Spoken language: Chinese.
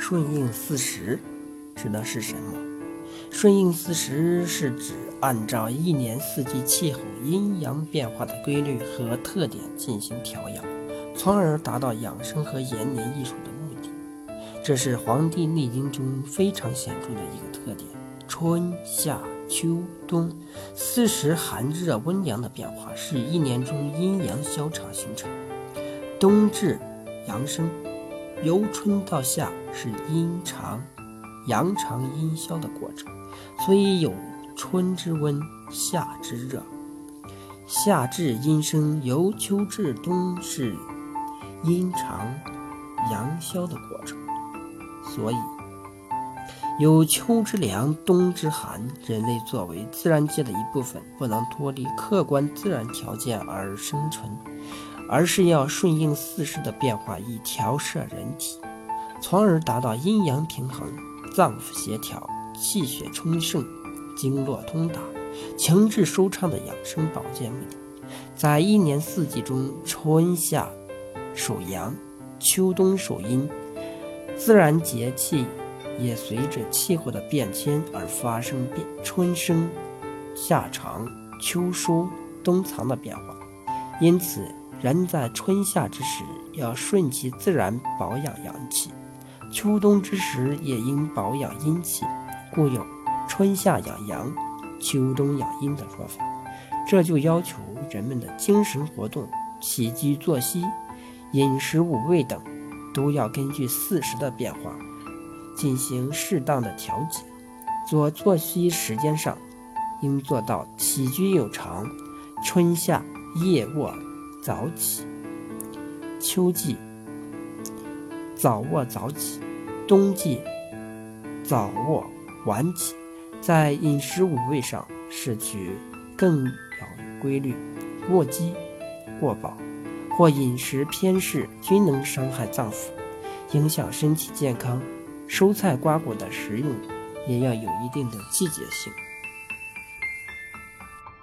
顺应四时指的是什么？顺应四时是指按照一年四季气候阴阳变化的规律和特点进行调养，从而达到养生和延年益寿的目的。这是《黄帝内经》中非常显著的一个特点。春夏秋冬四时寒热温凉的变化，是一年中阴阳消长形成。冬至阳生，由春到夏是阴长、阳长、阴消的过程，所以有春之温，夏之热。夏至阴生，由秋至冬是阴长、阳消的过程，所以。有秋之凉，冬之寒。人类作为自然界的一部分，不能脱离客观自然条件而生存，而是要顺应四时的变化，以调摄人体，从而达到阴阳平衡、脏腑协调、气血充盛、经络通达、情志舒畅的养生保健目的。在一年四季中，春夏属阳，秋冬属阴，自然节气。也随着气候的变迁而发生变春生、夏长、秋收、冬藏的变化。因此，人在春夏之时要顺其自然保养阳气，秋冬之时也应保养阴气，故有“春夏养阳，秋冬养阴”的说法。这就要求人们的精神活动、起居作息、饮食五味等，都要根据四时的变化。进行适当的调节，做作息时间上，应做到起居有常。春夏夜卧早起，秋季早卧早起，冬季早卧晚起。在饮食五味上，摄取更要规律。过饥过饱或饮食偏嗜，均能伤害脏腑，影响身体健康。蔬菜瓜果的食用也要有一定的季节性。